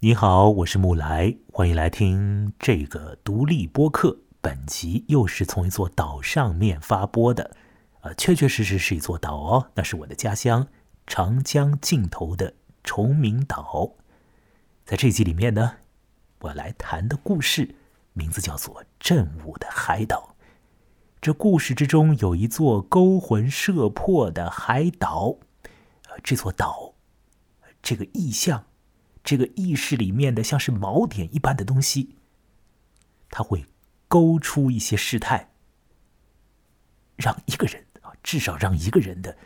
你好，我是木来，欢迎来听这个独立播客。本集又是从一座岛上面发播的，呃，确确实实是一座岛哦，那是我的家乡长江尽头的崇明岛。在这集里面呢，我来谈的故事名字叫做《正午的海岛》。这故事之中有一座勾魂摄魄的海岛，呃，这座岛，这个意象。这个意识里面的像是锚点一般的东西，它会勾出一些事态，让一个人啊，至少让一个人的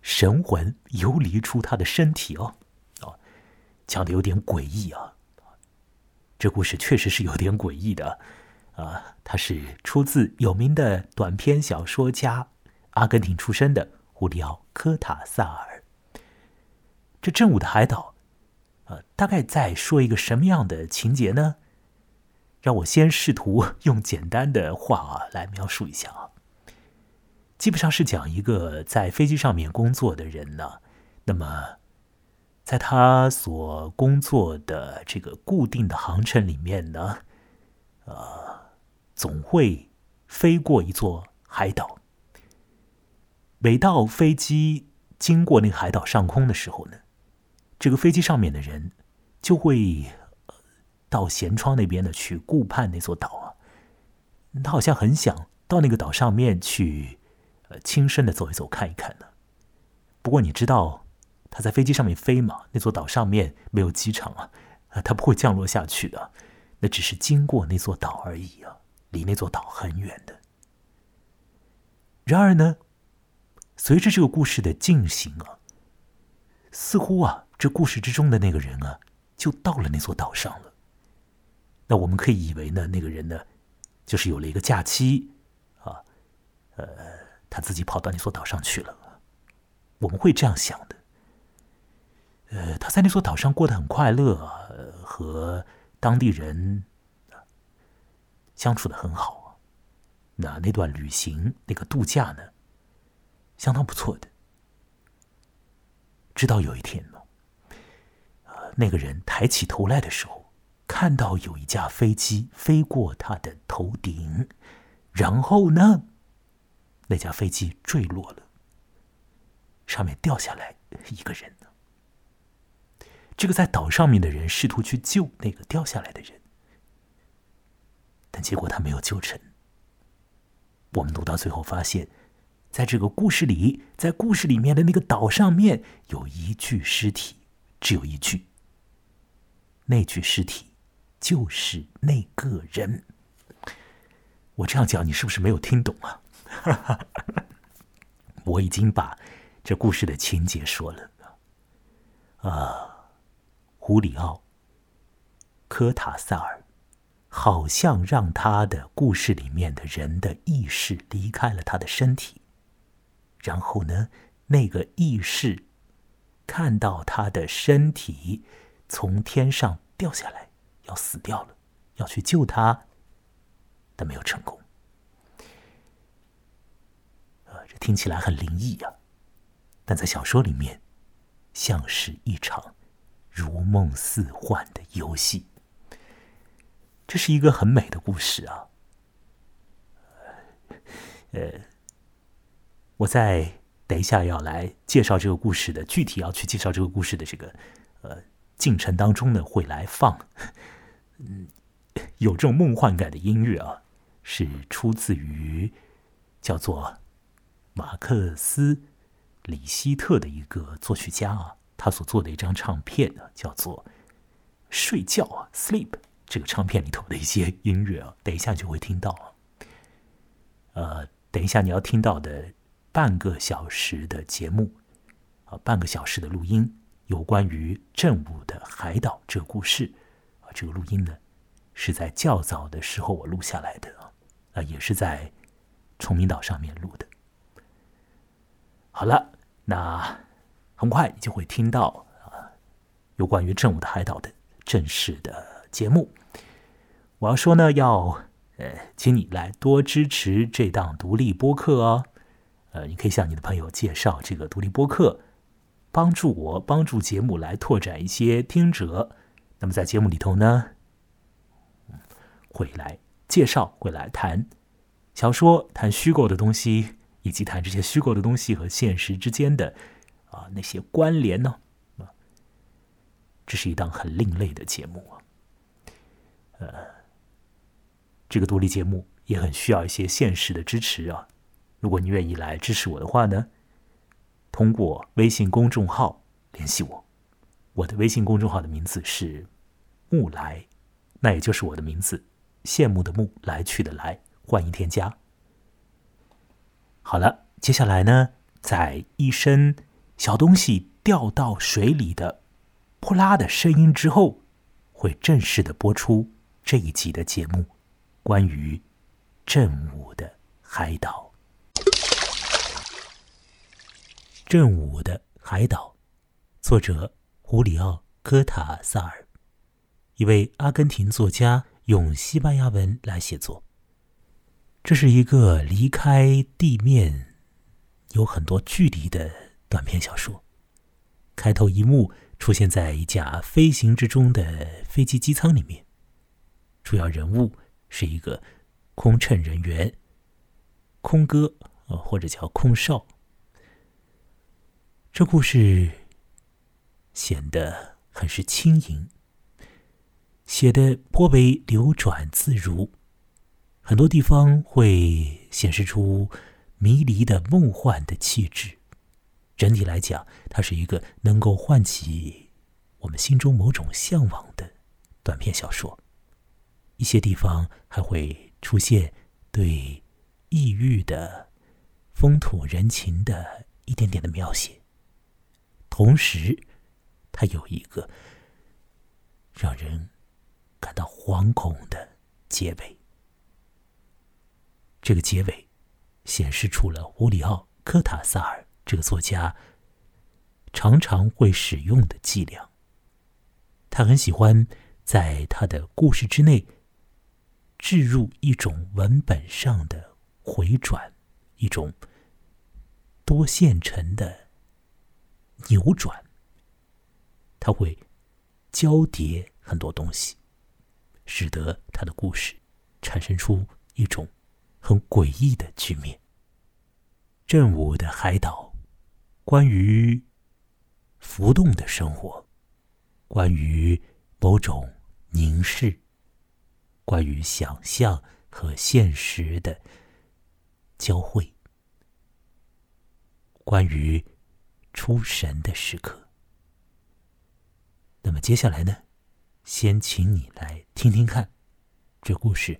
神魂游离出他的身体哦，哦，讲的有点诡异啊。这故事确实是有点诡异的啊，它是出自有名的短篇小说家，阿根廷出身的胡里奥·科塔萨尔。这正午的海岛。呃，大概在说一个什么样的情节呢？让我先试图 用简单的话啊来描述一下啊。基本上是讲一个在飞机上面工作的人呢，那么在他所工作的这个固定的航程里面呢，呃，总会飞过一座海岛。每到飞机经过那个海岛上空的时候呢。这个飞机上面的人就会到舷窗那边呢去顾盼那座岛啊，他好像很想到那个岛上面去，呃，亲身的走一走看一看呢。不过你知道他在飞机上面飞嘛？那座岛上面没有机场啊，啊，他不会降落下去的，那只是经过那座岛而已啊，离那座岛很远的。然而呢，随着这个故事的进行啊，似乎啊。这故事之中的那个人啊，就到了那座岛上了。那我们可以以为呢，那个人呢，就是有了一个假期啊，呃，他自己跑到那座岛上去了。我们会这样想的。呃，他在那座岛上过得很快乐，和当地人相处的很好。那那段旅行，那个度假呢，相当不错的。直到有一天呢。那个人抬起头来的时候，看到有一架飞机飞过他的头顶，然后呢，那架飞机坠落了，上面掉下来一个人呢。这个在岛上面的人试图去救那个掉下来的人，但结果他没有救成。我们读到最后发现，在这个故事里，在故事里面的那个岛上面有一具尸体，只有一具。那具尸体就是那个人。我这样讲，你是不是没有听懂啊？我已经把这故事的情节说了。啊，胡里奥·科塔萨尔好像让他的故事里面的人的意识离开了他的身体，然后呢，那个意识看到他的身体。从天上掉下来，要死掉了，要去救他，但没有成功。呃，这听起来很灵异呀，但在小说里面，像是一场如梦似幻的游戏。这是一个很美的故事啊。呃，我在等一下要来介绍这个故事的具体，要去介绍这个故事的这个呃。进程当中呢，会来放，嗯，有这种梦幻感的音乐啊，是出自于叫做马克思·里希特的一个作曲家啊，他所做的一张唱片呢，叫做《睡觉》啊，Sleep 这个唱片里头的一些音乐啊，等一下就会听到。呃，等一下你要听到的半个小时的节目啊，半个小时的录音。有关于正午的海岛这个故事，啊，这个录音呢，是在较早的时候我录下来的啊，也是在崇明岛上面录的。好了，那很快你就会听到啊，有关于正午的海岛的正式的节目。我要说呢，要呃，请你来多支持这档独立播客哦，呃，你可以向你的朋友介绍这个独立播客。帮助我帮助节目来拓展一些听者，那么在节目里头呢，会来介绍，会来谈小说，谈虚构的东西，以及谈这些虚构的东西和现实之间的啊那些关联呢。啊，这是一档很另类的节目啊。呃，这个独立节目也很需要一些现实的支持啊。如果你愿意来支持我的话呢，通过微信公众号联系我。我的微信公众号的名字是“木来”，那也就是我的名字，羡慕的慕，来去的来，欢迎添加。好了，接下来呢，在一声小东西掉到水里的“扑啦”的声音之后，会正式的播出这一集的节目，关于正午的海岛。正午的海岛，作者。胡里奥·科塔萨尔，一位阿根廷作家，用西班牙文来写作。这是一个离开地面有很多距离的短篇小说。开头一幕出现在一架飞行之中的飞机机舱里面，主要人物是一个空乘人员，空哥，呃，或者叫空少。这故事。显得很是轻盈，写的颇为流转自如，很多地方会显示出迷离的梦幻的气质。整体来讲，它是一个能够唤起我们心中某种向往的短篇小说。一些地方还会出现对异域的风土人情的一点点的描写，同时。它有一个让人感到惶恐的结尾。这个结尾显示出了乌里奥·科塔萨尔这个作家常常会使用的伎俩。他很喜欢在他的故事之内置入一种文本上的回转，一种多线程的扭转。它会交叠很多东西，使得他的故事产生出一种很诡异的局面。正午的海岛，关于浮动的生活，关于某种凝视，关于想象和现实的交汇，关于出神的时刻。那么接下来呢？先请你来听听看，这故事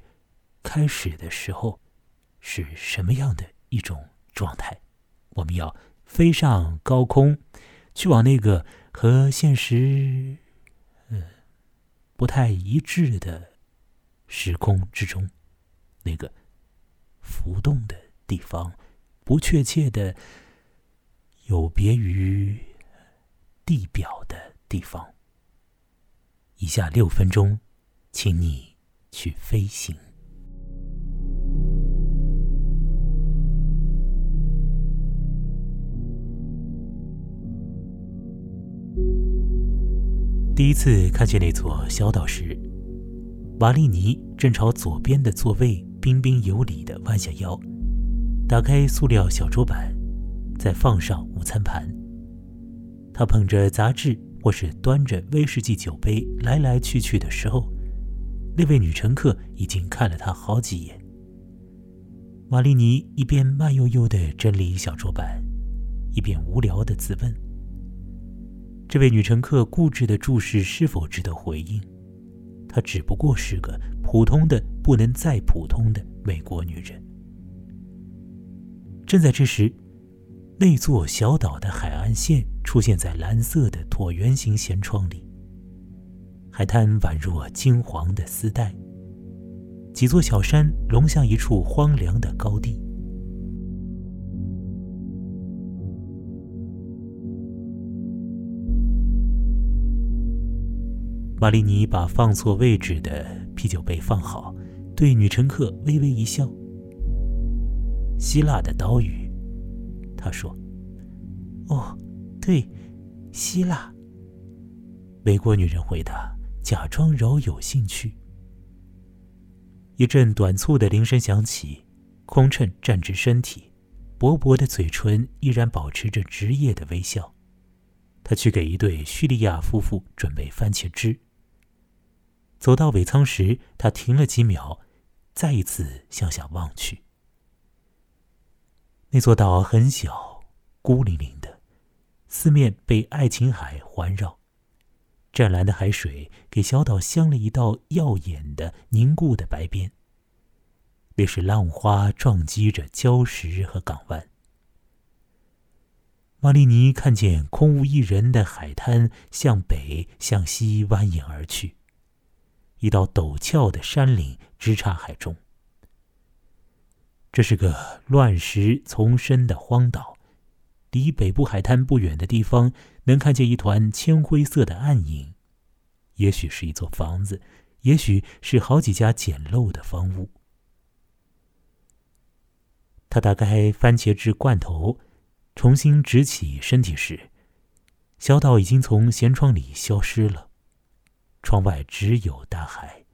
开始的时候是什么样的一种状态？我们要飞上高空，去往那个和现实嗯不太一致的时空之中，那个浮动的地方，不确切的有别于地表的地方。以下六分钟，请你去飞行。第一次看见那座小岛时，瓦利尼正朝左边的座位彬彬有礼的弯下腰，打开塑料小桌板，再放上午餐盘。他捧着杂志。或是端着威士忌酒杯来来去去的时候，那位女乘客已经看了他好几眼。玛丽尼一边慢悠悠地整理小桌板，一边无聊地自问：这位女乘客固执的注视是否值得回应？她只不过是个普通的不能再普通的美国女人。正在这时。那座小岛的海岸线出现在蓝色的椭圆形舷窗里，海滩宛若金黄的丝带，几座小山隆向一处荒凉的高地。玛丽尼把放错位置的啤酒杯放好，对女乘客微微一笑。希腊的岛屿。他说：“哦，对，希腊。”美国女人回答，假装饶有兴趣。一阵短促的铃声响起，空乘站直身体，薄薄的嘴唇依然保持着职业的微笑。他去给一对叙利亚夫妇准备番茄汁。走到尾舱时，他停了几秒，再一次向下望去。那座岛很小，孤零零的，四面被爱琴海环绕，湛蓝的海水给小岛镶了一道耀眼的凝固的白边。那是浪花撞击着礁石和港湾。玛丽尼看见空无一人的海滩向北向西蜿蜒而去，一道陡峭的山岭直插海中。这是个乱石丛生的荒岛，离北部海滩不远的地方能看见一团铅灰色的暗影，也许是一座房子，也许是好几家简陋的房屋。他打开番茄汁罐头。重新直起身体时，小岛已经从舷窗里消失了。窗外只有大海，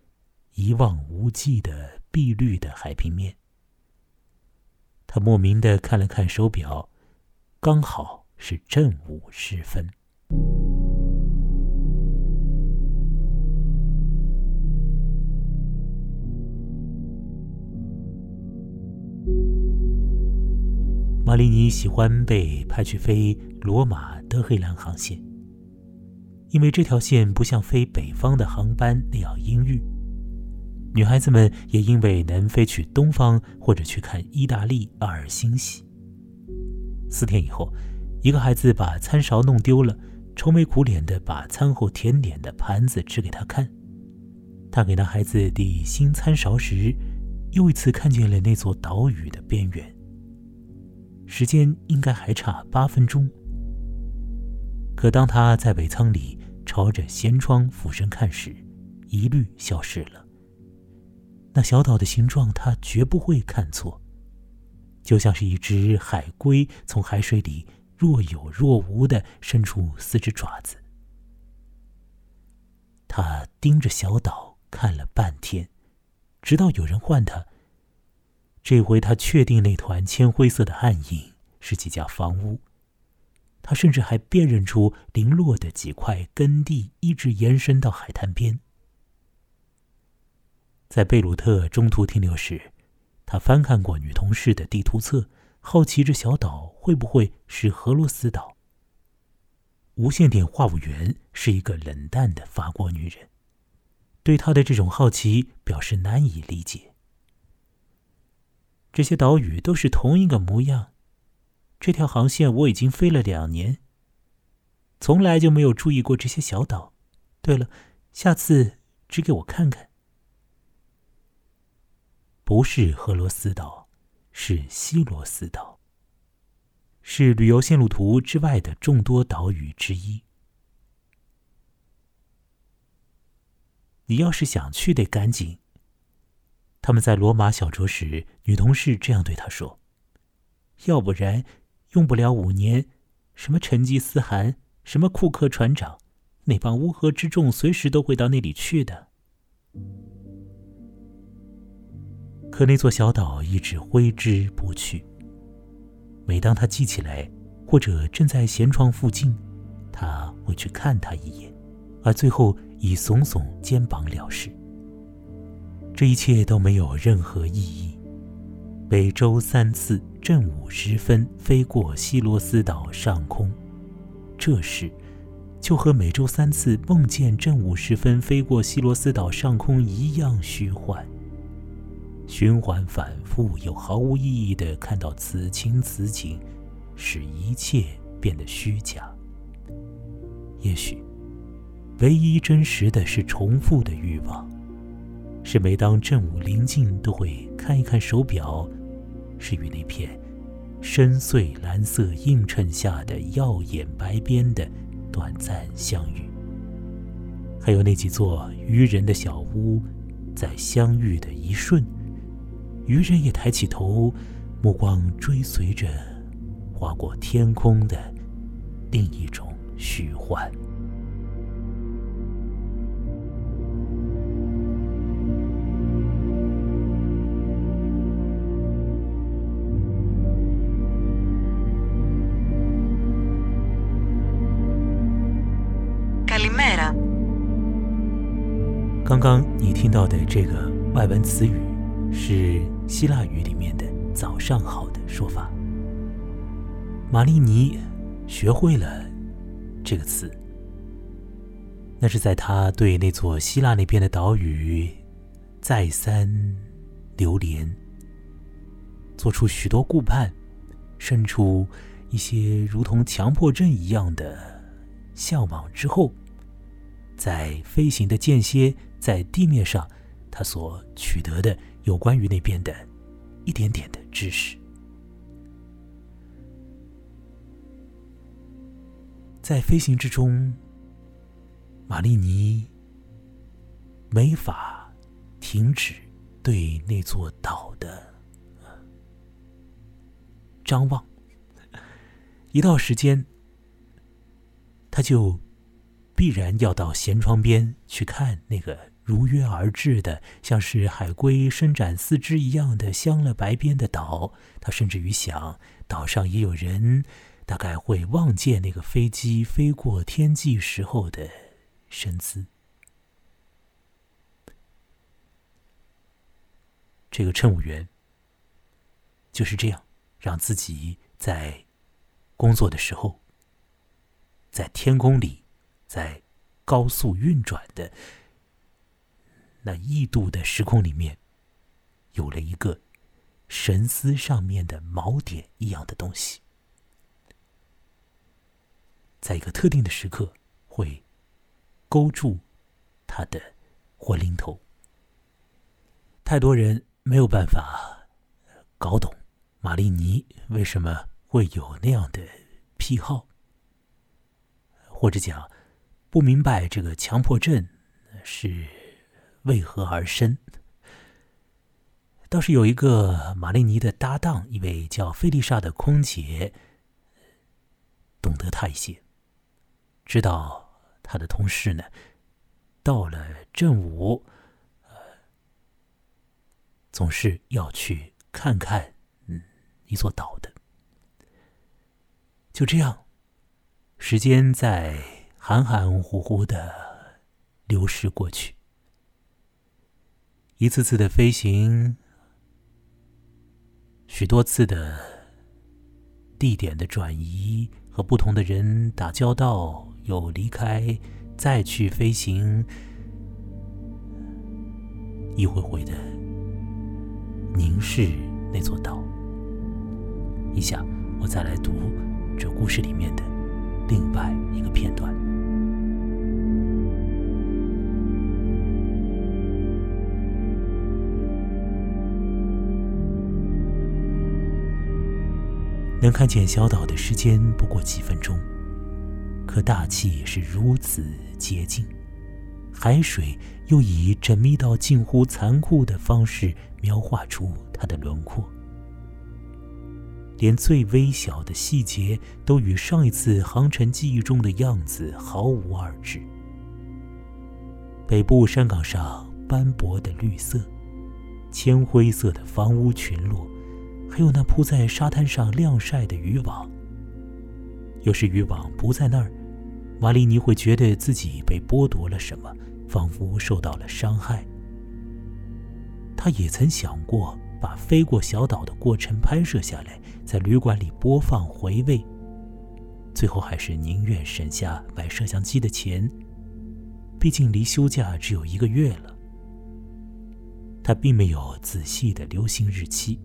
一望无际的碧绿的海平面。他莫名的看了看手表，刚好是正午时分。玛丽尼喜欢被派去飞罗马德黑兰航线，因为这条线不像飞北方的航班那样阴郁。女孩子们也因为能飞去东方或者去看意大利而欣喜。四天以后，一个孩子把餐勺弄丢了，愁眉苦脸的把餐后甜点的盘子指给他看。他给那孩子递新餐勺时，又一次看见了那座岛屿的边缘。时间应该还差八分钟。可当他在尾舱里朝着舷窗俯身看时，一律消失了。那小岛的形状，他绝不会看错，就像是一只海龟从海水里若有若无的伸出四只爪子。他盯着小岛看了半天，直到有人唤他。这回他确定那团铅灰色的暗影是几家房屋，他甚至还辨认出零落的几块耕地一直延伸到海滩边。在贝鲁特中途停留时，他翻看过女同事的地图册，好奇这小岛会不会是荷罗斯岛。无线电话务员是一个冷淡的法国女人，对他的这种好奇表示难以理解。这些岛屿都是同一个模样。这条航线我已经飞了两年，从来就没有注意过这些小岛。对了，下次指给我看看。不是赫罗斯岛，是西罗斯岛，是旅游线路图之外的众多岛屿之一。你要是想去，得赶紧。他们在罗马小酌时，女同事这样对他说：“要不然，用不了五年，什么成吉思汗，什么库克船长，那帮乌合之众随时都会到那里去的。”可那座小岛一直挥之不去。每当他记起来，或者正在舷窗附近，他会去看他一眼，而最后以耸耸肩膀了事。这一切都没有任何意义。每周三次正午时分飞过西罗斯岛上空，这事就和每周三次梦见正午时分飞过西罗斯岛上空一样虚幻。循环反复又毫无意义的看到此情此景，使一切变得虚假。也许，唯一真实的是重复的欲望。是每当正午临近，都会看一看手表；是与那片深邃蓝色映衬下的耀眼白边的短暂相遇；还有那几座渔人的小屋，在相遇的一瞬，渔人也抬起头，目光追随着划过天空的另一种虚幻。刚刚你听到的这个外文词语是希腊语里面的“早上好”的说法。玛丽尼学会了这个词，那是在他对那座希腊那边的岛屿再三流连，做出许多顾盼，生出一些如同强迫症一样的向往之后，在飞行的间歇，在地面上，他所取得的有关于那边的一点点的知识。在飞行之中，玛丽尼没法停止对那座岛的张望。一到时间，他就必然要到舷窗边去看那个如约而至的、像是海龟伸展四肢一样的镶了白边的岛。他甚至于想，岛上也有人。大概会望见那个飞机飞过天际时候的身姿。这个乘务员就是这样让自己在工作的时候，在天空里，在高速运转的那异度的时空里面，有了一个神思上面的锚点一样的东西。在一个特定的时刻，会勾住他的魂灵头。太多人没有办法搞懂玛丽尼为什么会有那样的癖好，或者讲不明白这个强迫症是为何而生。倒是有一个玛丽尼的搭档，一位叫菲丽莎的空姐，懂得他一些。知道他的同事呢，到了正午，呃，总是要去看看嗯一座岛的。就这样，时间在含含糊糊的流逝过去，一次次的飞行，许多次的地点的转移，和不同的人打交道。又离开，再去飞行，一回回的凝视那座岛。一下，我再来读这故事里面的另外一个片段。能看见小岛的时间不过几分钟。可大气是如此洁净，海水又以缜密到近乎残酷的方式描画出它的轮廓，连最微小的细节都与上一次航程记忆中的样子毫无二致。北部山岗上斑驳的绿色，铅灰色的房屋群落，还有那铺在沙滩上晾晒的渔网。有时渔网不在那儿。瓦里尼会觉得自己被剥夺了什么，仿佛受到了伤害。他也曾想过把飞过小岛的过程拍摄下来，在旅馆里播放回味。最后还是宁愿省下买摄像机的钱，毕竟离休假只有一个月了。他并没有仔细的留心日期，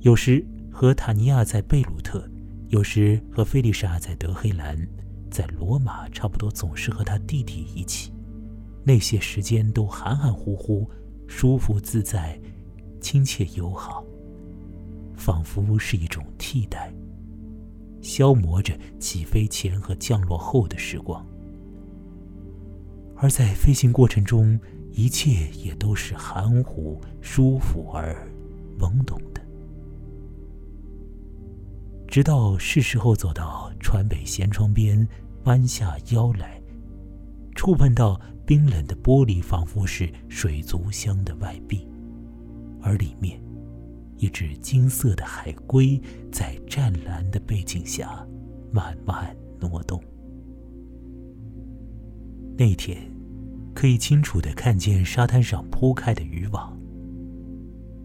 有时和塔尼亚在贝鲁特。有时和菲丽莎在德黑兰，在罗马，差不多总是和他弟弟一起。那些时间都含含糊糊，舒服自在，亲切友好，仿佛是一种替代，消磨着起飞前和降落后的时光。而在飞行过程中，一切也都是含糊、舒服而懵懂。直到是时候走到船尾舷窗边，弯下腰来，触碰到冰冷的玻璃，仿佛是水族箱的外壁，而里面，一只金色的海龟在湛蓝的背景下慢慢挪动。那天，可以清楚的看见沙滩上铺开的渔网。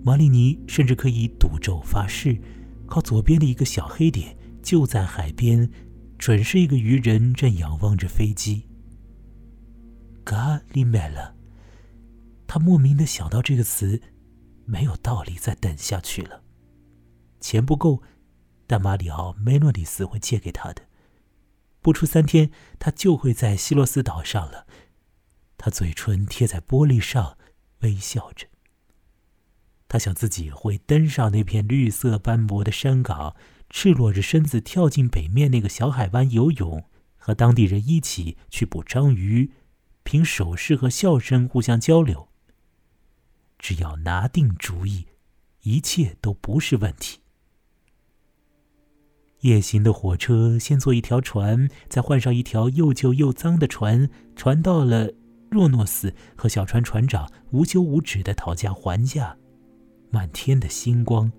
马里尼甚至可以赌咒发誓，靠左边的一个小黑点就在海边，准是一个渔人正仰望着飞机。嘎里麦了，他莫名的想到这个词，没有道理再等下去了。钱不够，但马里奥梅诺里斯会借给他的。不出三天，他就会在希洛斯岛上了。他嘴唇贴在玻璃上，微笑着。他想自己会登上那片绿色斑驳的山岗，赤裸着身子跳进北面那个小海湾游泳，和当地人一起去捕章鱼。凭手势和笑声互相交流。只要拿定主意，一切都不是问题。夜行的火车先坐一条船，再换上一条又旧又脏的船，船到了若诺斯，和小船船长无休无止的讨价还价。满天的星光，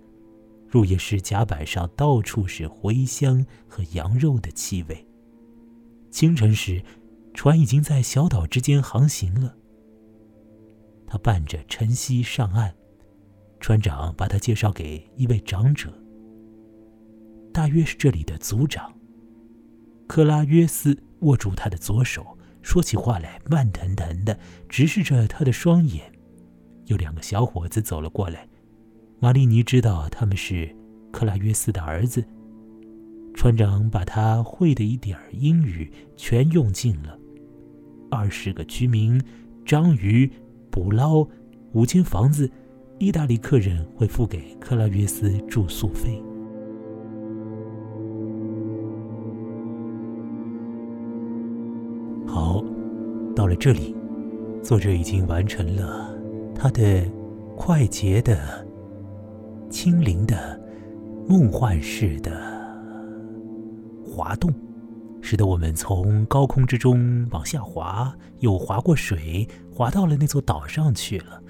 入夜时甲板上到处是茴香和羊肉的气味。清晨时。船已经在小岛之间航行了。他伴着晨曦上岸，船长把他介绍给一位长者，大约是这里的族长。克拉约斯握住他的左手，说起话来慢腾腾的，直视着他的双眼。有两个小伙子走了过来，玛丽尼知道他们是克拉约斯的儿子。船长把他会的一点儿英语全用尽了。二十个居民，章鱼，捕捞，五间房子，意大利客人会付给克拉约斯住宿费。好，到了这里，作者已经完成了他的快捷的、轻灵的、梦幻式的滑动。使得我们从高空之中往下滑，又滑过水，滑到了那座岛上去了。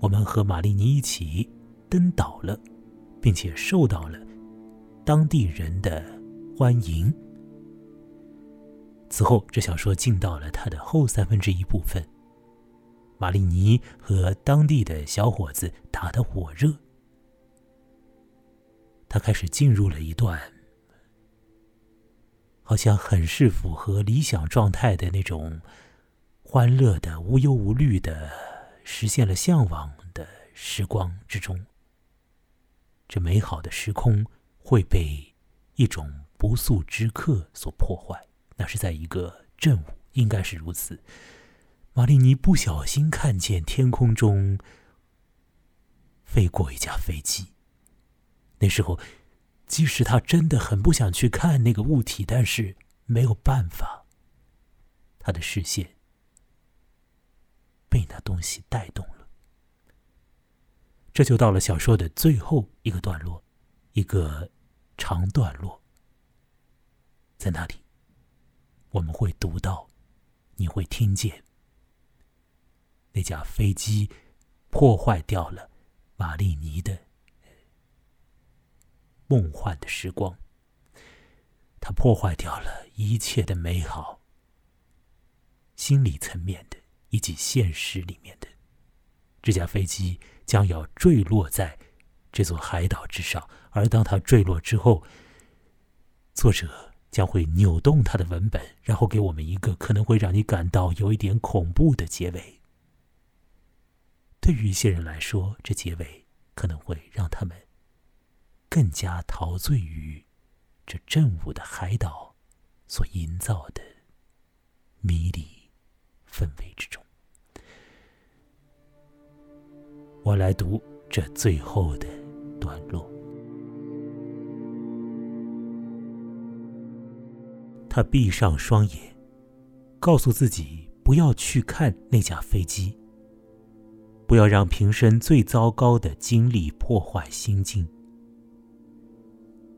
我们和玛丽尼一起登岛了，并且受到了当地人的欢迎。此后，这小说进到了它的后三分之一部分。玛丽尼和当地的小伙子打得火热，他开始进入了一段。好像很是符合理想状态的那种欢乐的、无忧无虑的、实现了向往的时光之中。这美好的时空会被一种不速之客所破坏。那是在一个正午，应该是如此。玛丽尼不小心看见天空中飞过一架飞机，那时候。即使他真的很不想去看那个物体，但是没有办法。他的视线被那东西带动了。这就到了小说的最后一个段落，一个长段落。在那里，我们会读到，你会听见，那架飞机破坏掉了玛丽尼的。梦幻的时光，它破坏掉了一切的美好，心理层面的以及现实里面的。这架飞机将要坠落在这座海岛之上，而当它坠落之后，作者将会扭动他的文本，然后给我们一个可能会让你感到有一点恐怖的结尾。对于一些人来说，这结尾可能会让他们。更加陶醉于这正午的海岛所营造的迷离氛围之中。我来读这最后的段落。他闭上双眼，告诉自己不要去看那架飞机，不要让平生最糟糕的经历破坏心境。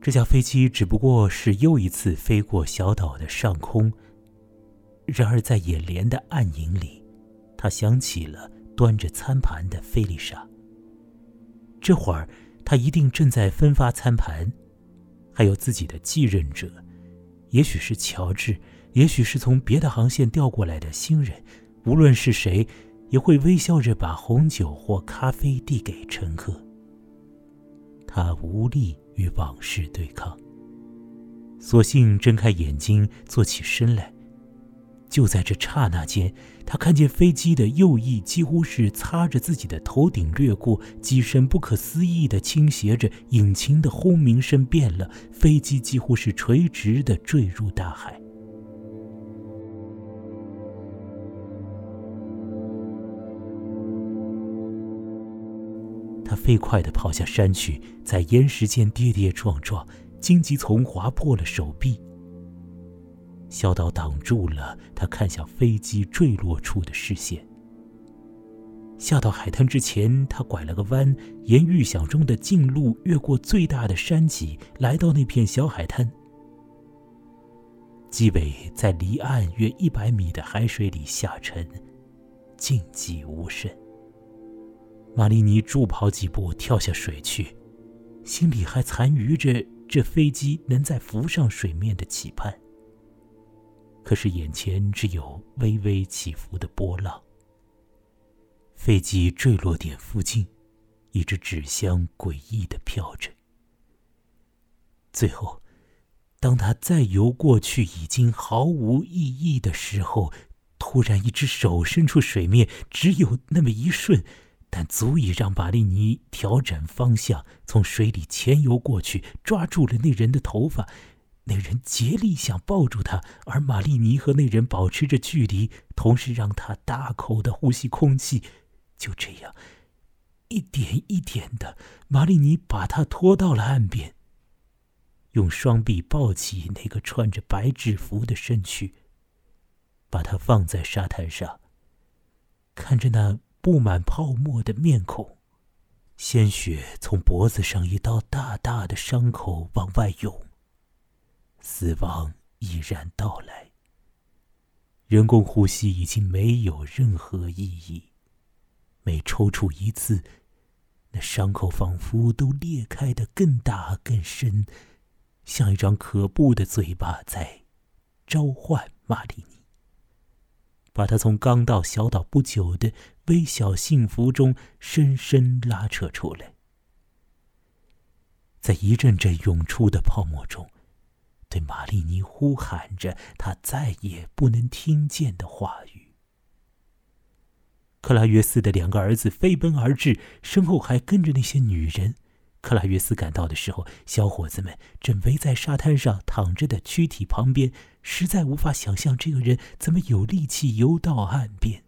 这架飞机只不过是又一次飞过小岛的上空。然而，在眼帘的暗影里，他想起了端着餐盘的菲丽莎。这会儿，他一定正在分发餐盘，还有自己的继任者，也许是乔治，也许是从别的航线调过来的新人，无论是谁，也会微笑着把红酒或咖啡递给乘客。他无力与往事对抗，索性睁开眼睛，坐起身来。就在这刹那间，他看见飞机的右翼几乎是擦着自己的头顶掠过，机身不可思议地倾斜着，引擎的轰鸣声变了，飞机几乎是垂直地坠入大海。飞快地跑下山去，在岩石间跌跌撞撞，荆棘丛划破了手臂。小岛挡住了他看向飞机坠落处的视线。下到海滩之前，他拐了个弯，沿预想中的近路越过最大的山脊，来到那片小海滩。机尾在离岸约一百米的海水里下沉，静寂无声。玛丽尼助跑几步，跳下水去，心里还残余着这飞机能再浮上水面的期盼。可是眼前只有微微起伏的波浪。飞机坠落点附近，一只纸箱诡异的飘着。最后，当他再游过去已经毫无意义的时候，突然一只手伸出水面，只有那么一瞬，但足以让巴利尼调整方向，从水里潜游过去，抓住了那人的头发。那人竭力想抱住他，而玛丽尼和那人保持着距离，同时让他大口的呼吸空气。就这样，一点一点的，玛丽尼把他拖到了岸边，用双臂抱起那个穿着白制服的身躯，把他放在沙滩上，看着那布满泡沫的面孔，鲜血从脖子上一道大大的伤口往外涌。死亡已然到来，人工呼吸已经没有任何意义。每抽搐一次，那伤口仿佛都裂开的更大更深，像一张可怖的嘴巴在召唤玛丽尼，把他从刚到小岛不久的微小幸福中深深拉扯出来。在一阵阵涌出的泡沫中。对玛丽尼呼喊着他再也不能听见的话语。克拉约斯的两个儿子飞奔而至，身后还跟着那些女人。克拉约斯赶到的时候，小伙子们正围在沙滩上躺着的躯体旁边，实在无法想象这个人怎么有力气游到岸边，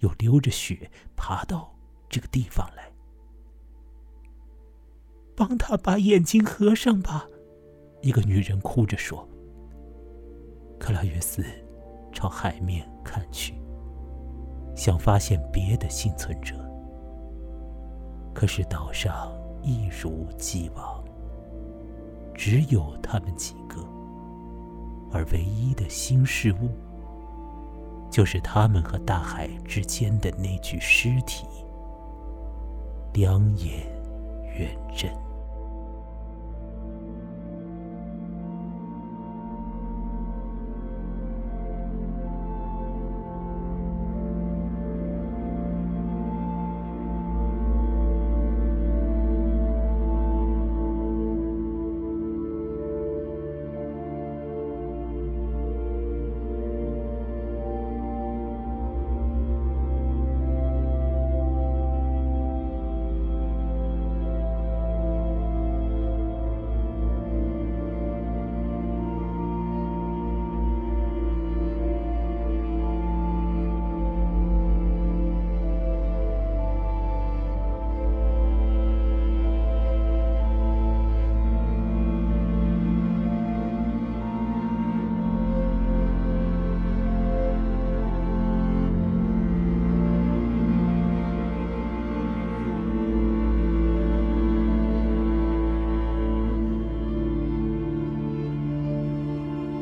又流着血爬到这个地方来。帮他把眼睛合上吧。一个女人哭着说：“克拉约斯朝海面看去，想发现别的幸存者。可是岛上一如既往，只有他们几个，而唯一的新事物，就是他们和大海之间的那具尸体——两眼圆睁。”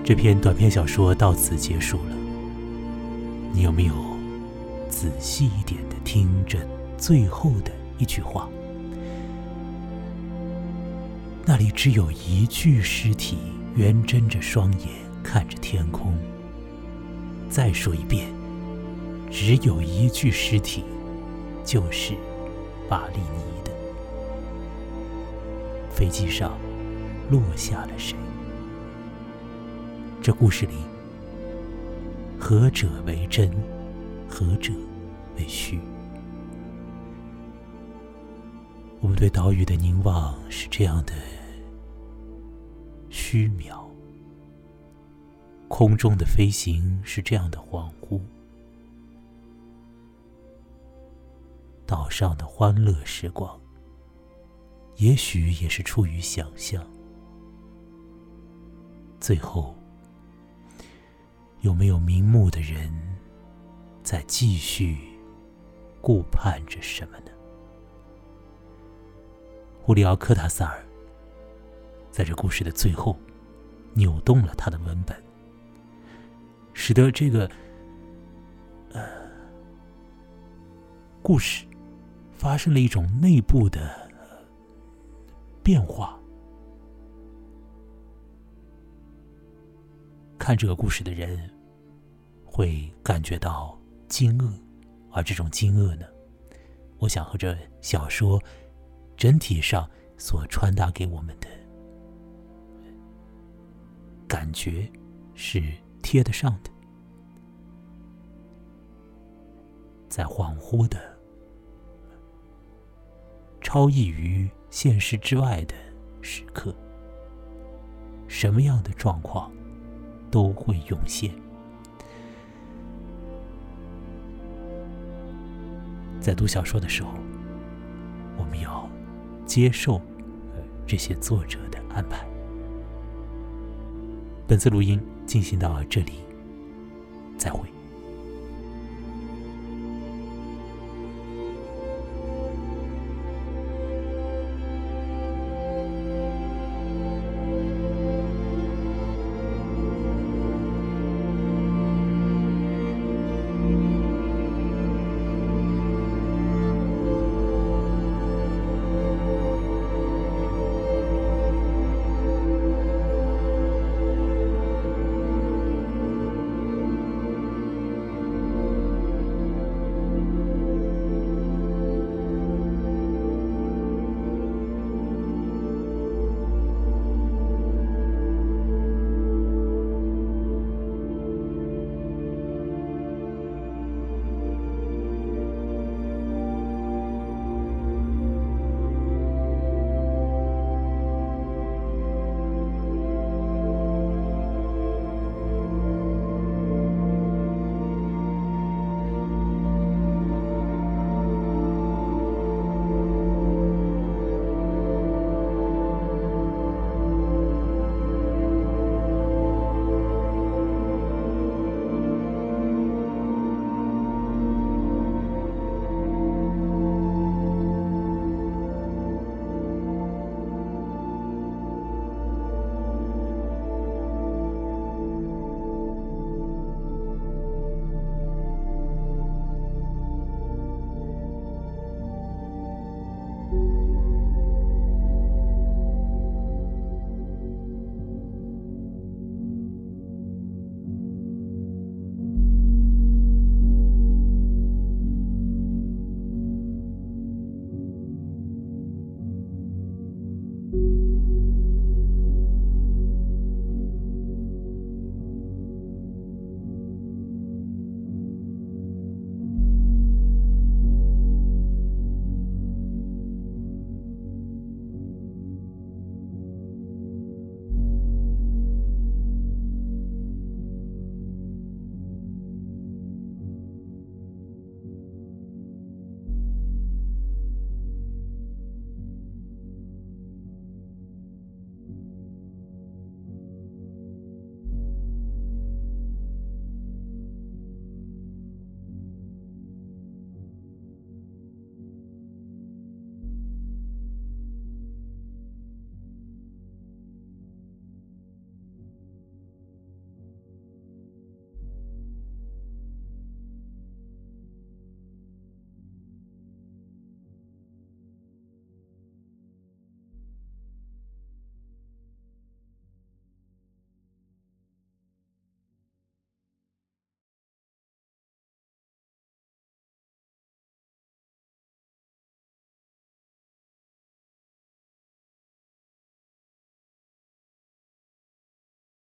这篇短篇小说到此结束了。你有没有仔细一点的听着最后的一句话？那里只有一具尸体，圆睁着双眼看着天空。再说一遍，只有一具尸体，就是巴利尼的。飞机上落下了谁？这故事里，何者为真，何者为虚？我们对岛屿的凝望是这样的虚渺，空中的飞行是这样的恍惚，岛上的欢乐时光，也许也是出于想象。最后，有没有瞑目的人在继续顾盼着什么呢？胡里奥·科塔萨尔在这故事的最后扭动了他的文本，使得这个呃故事发生了一种内部的变化。看这个故事的人会感觉到惊愕，而这种惊愕呢，我想和这小说。整体上所传达给我们的感觉是贴得上的，在恍惚的、超异于现实之外的时刻，什么样的状况都会涌现。在读小说的时候，我们要。接受这些作者的安排。本次录音进行到这里，再会。